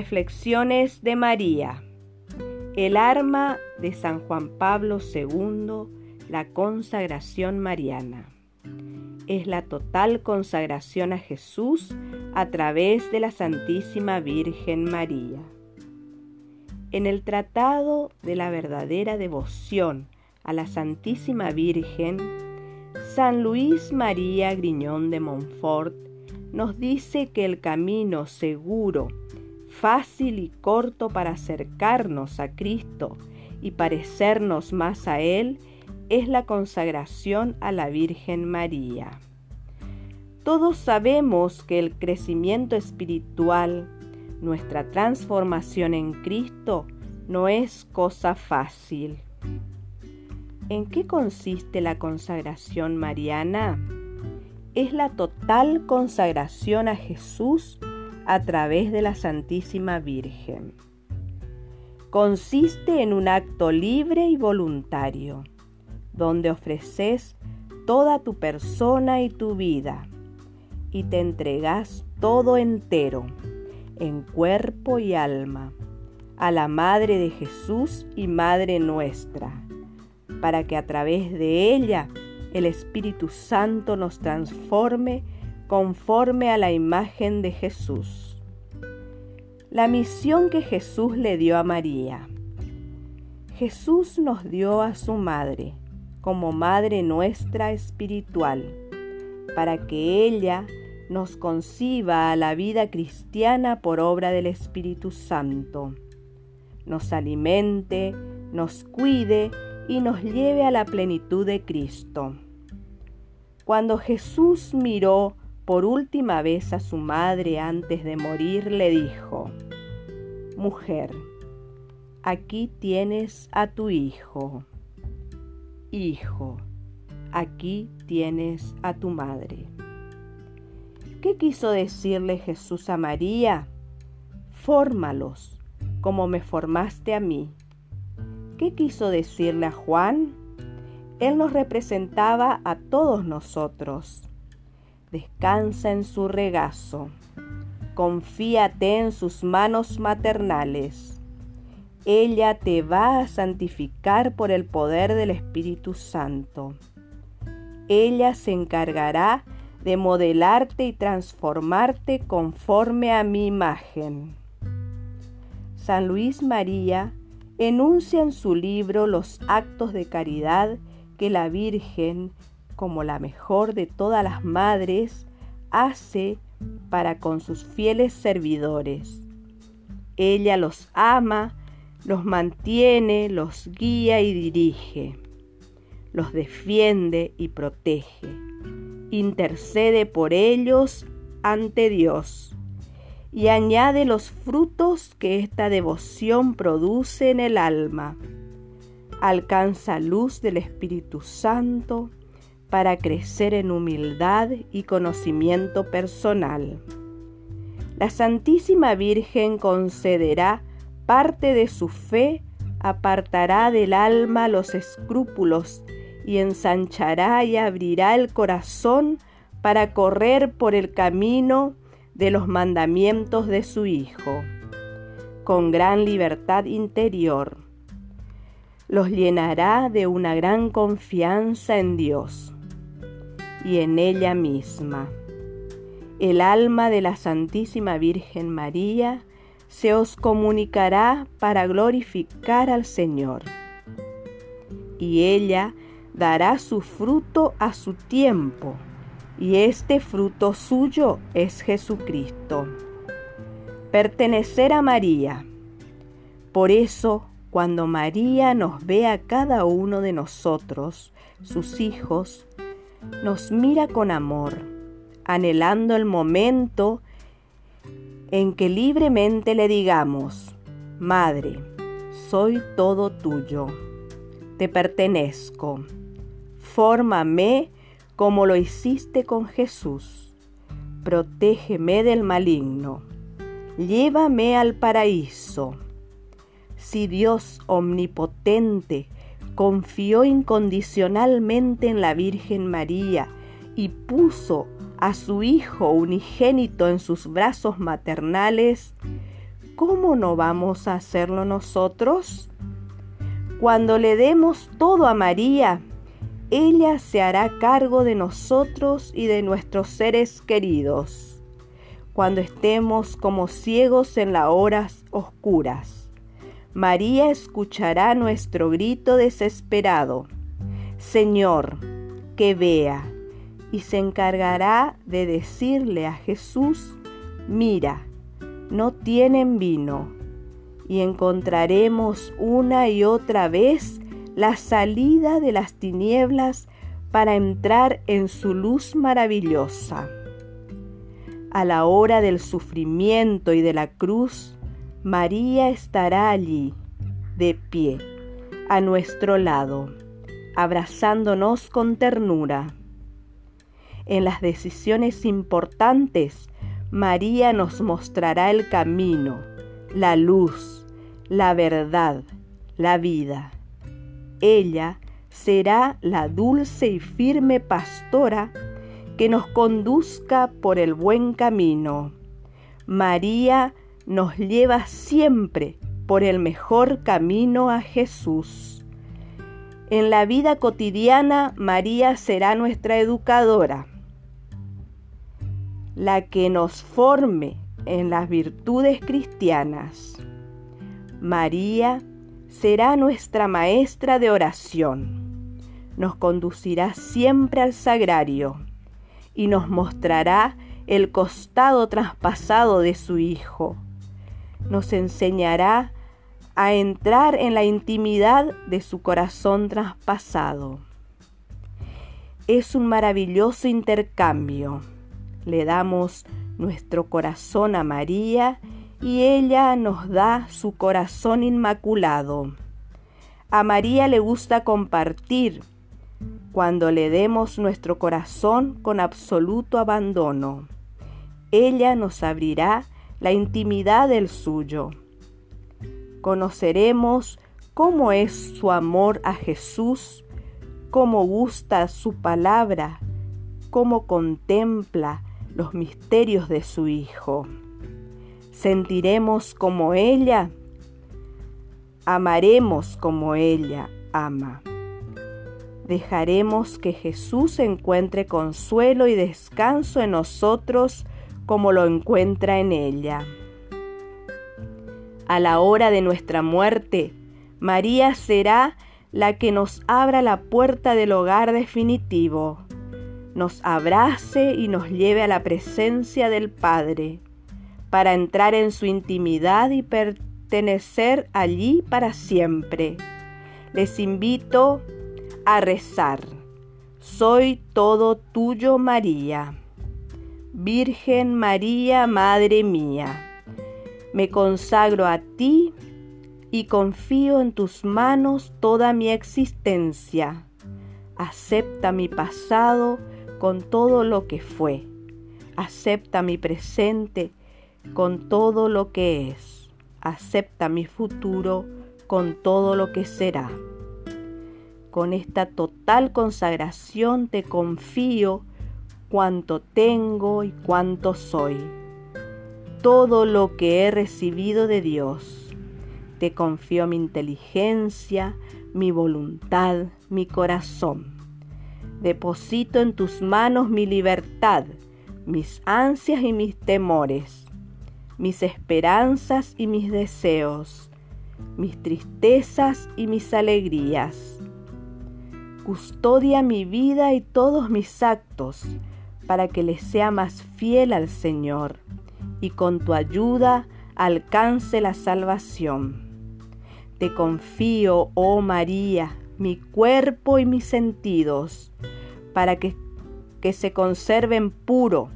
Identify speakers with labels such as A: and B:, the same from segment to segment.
A: Reflexiones de María. El arma de San Juan Pablo II, la consagración mariana. Es la total consagración a Jesús a través de la Santísima Virgen María. En el Tratado de la verdadera devoción a la Santísima Virgen, San Luis María Griñón de Montfort nos dice que el camino seguro, fácil y corto para acercarnos a Cristo y parecernos más a Él es la consagración a la Virgen María. Todos sabemos que el crecimiento espiritual, nuestra transformación en Cristo, no es cosa fácil. ¿En qué consiste la consagración mariana? Es la total consagración a Jesús a través de la Santísima Virgen. Consiste en un acto libre y voluntario, donde ofreces toda tu persona y tu vida y te entregas todo entero, en cuerpo y alma, a la Madre de Jesús y Madre nuestra, para que a través de ella el Espíritu Santo nos transforme conforme a la imagen de Jesús. La misión que Jesús le dio a María. Jesús nos dio a su Madre como Madre nuestra espiritual, para que ella nos conciba a la vida cristiana por obra del Espíritu Santo, nos alimente, nos cuide y nos lleve a la plenitud de Cristo. Cuando Jesús miró por última vez a su madre antes de morir, le dijo, Mujer, aquí tienes a tu hijo. Hijo, aquí tienes a tu madre. ¿Qué quiso decirle Jesús a María? Fórmalos como me formaste a mí. ¿Qué quiso decirle a Juan? Él nos representaba a todos nosotros. Descansa en su regazo. Confíate en sus manos maternales. Ella te va a santificar por el poder del Espíritu Santo. Ella se encargará de modelarte y transformarte conforme a mi imagen. San Luis María enuncia en su libro los actos de caridad que la Virgen, como la mejor de todas las madres, hace para con sus fieles servidores. Ella los ama, los mantiene, los guía y dirige, los defiende y protege intercede por ellos ante Dios y añade los frutos que esta devoción produce en el alma. Alcanza luz del Espíritu Santo para crecer en humildad y conocimiento personal. La Santísima Virgen concederá parte de su fe, apartará del alma los escrúpulos y ensanchará y abrirá el corazón para correr por el camino de los mandamientos de su Hijo, con gran libertad interior. Los llenará de una gran confianza en Dios y en ella misma. El alma de la Santísima Virgen María se os comunicará para glorificar al Señor. Y ella dará su fruto a su tiempo, y este fruto suyo es Jesucristo. Pertenecer a María. Por eso, cuando María nos ve a cada uno de nosotros, sus hijos, nos mira con amor, anhelando el momento en que libremente le digamos, Madre, soy todo tuyo, te pertenezco Fórmame como lo hiciste con Jesús. Protégeme del maligno. Llévame al paraíso. Si Dios omnipotente confió incondicionalmente en la Virgen María y puso a su Hijo unigénito en sus brazos maternales, ¿cómo no vamos a hacerlo nosotros? Cuando le demos todo a María, ella se hará cargo de nosotros y de nuestros seres queridos, cuando estemos como ciegos en las horas oscuras. María escuchará nuestro grito desesperado. Señor, que vea, y se encargará de decirle a Jesús, mira, no tienen vino, y encontraremos una y otra vez la salida de las tinieblas para entrar en su luz maravillosa. A la hora del sufrimiento y de la cruz, María estará allí, de pie, a nuestro lado, abrazándonos con ternura. En las decisiones importantes, María nos mostrará el camino, la luz, la verdad, la vida. Ella será la dulce y firme pastora que nos conduzca por el buen camino. María nos lleva siempre por el mejor camino a Jesús. En la vida cotidiana, María será nuestra educadora la que nos forme en las virtudes cristianas. María será nuestra maestra de oración. Nos conducirá siempre al sagrario y nos mostrará el costado traspasado de su Hijo. Nos enseñará a entrar en la intimidad de su corazón traspasado. Es un maravilloso intercambio le damos nuestro corazón a María y ella nos da su corazón inmaculado. A María le gusta compartir cuando le demos nuestro corazón con absoluto abandono. Ella nos abrirá la intimidad del suyo. Conoceremos cómo es su amor a Jesús, cómo gusta su palabra, cómo contempla los misterios de su Hijo. Sentiremos como ella, amaremos como ella ama. Dejaremos que Jesús encuentre consuelo y descanso en nosotros como lo encuentra en ella. A la hora de nuestra muerte, María será la que nos abra la puerta del hogar definitivo nos abrace y nos lleve a la presencia del Padre, para entrar en su intimidad y pertenecer allí para siempre. Les invito a rezar. Soy todo tuyo, María. Virgen María, Madre mía, me consagro a ti y confío en tus manos toda mi existencia. Acepta mi pasado con todo lo que fue. Acepta mi presente con todo lo que es. Acepta mi futuro con todo lo que será. Con esta total consagración te confío cuanto tengo y cuanto soy. Todo lo que he recibido de Dios. Te confío mi inteligencia, mi voluntad, mi corazón Deposito en tus manos mi libertad, mis ansias y mis temores, mis esperanzas y mis deseos, mis tristezas y mis alegrías. Custodia mi vida y todos mis actos para que le sea más fiel al Señor y con tu ayuda alcance la salvación. Te confío, oh María, mi cuerpo y mis sentidos, para que, que se conserven puro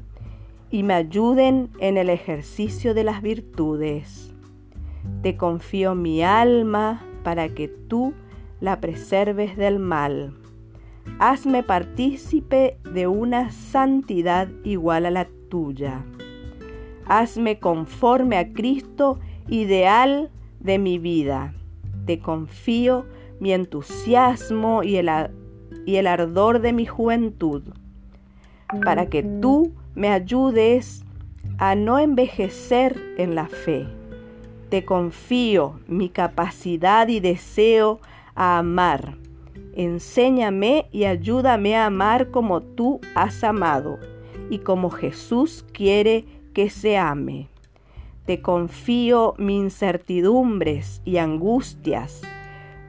A: y me ayuden en el ejercicio de las virtudes. Te confío mi alma para que tú la preserves del mal. Hazme partícipe de una santidad igual a la tuya. Hazme conforme a Cristo, ideal de mi vida. Te confío mi entusiasmo y el, ardor de mi juventud, para que tú me ayudes a no envejecer en la fe, te confío mi capacidad y deseo a amar. Enséñame y ayúdame a amar como tú has amado y como Jesús quiere que se ame. Te confío mis incertidumbres y angustias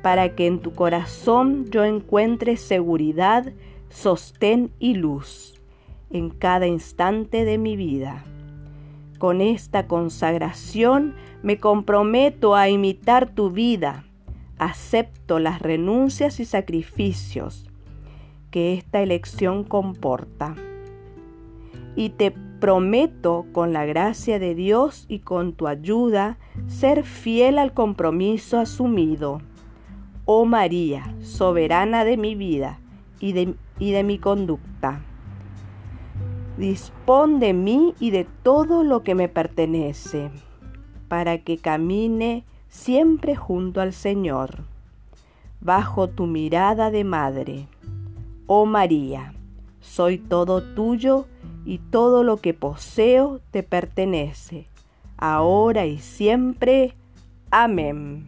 A: para que en tu corazón yo encuentre seguridad, sostén y luz en cada instante de mi vida. Con esta consagración me comprometo a imitar tu vida. Acepto las renuncias y sacrificios que esta elección comporta. Y te Prometo, con la gracia de Dios y con tu ayuda, ser fiel al compromiso asumido. Oh María, soberana de mi vida y de, y de mi conducta. Dispón de mí y de todo lo que me pertenece, para que camine siempre junto al Señor, bajo tu mirada de madre. Oh María, soy todo tuyo y todo lo que poseo te pertenece, ahora y siempre. Amén.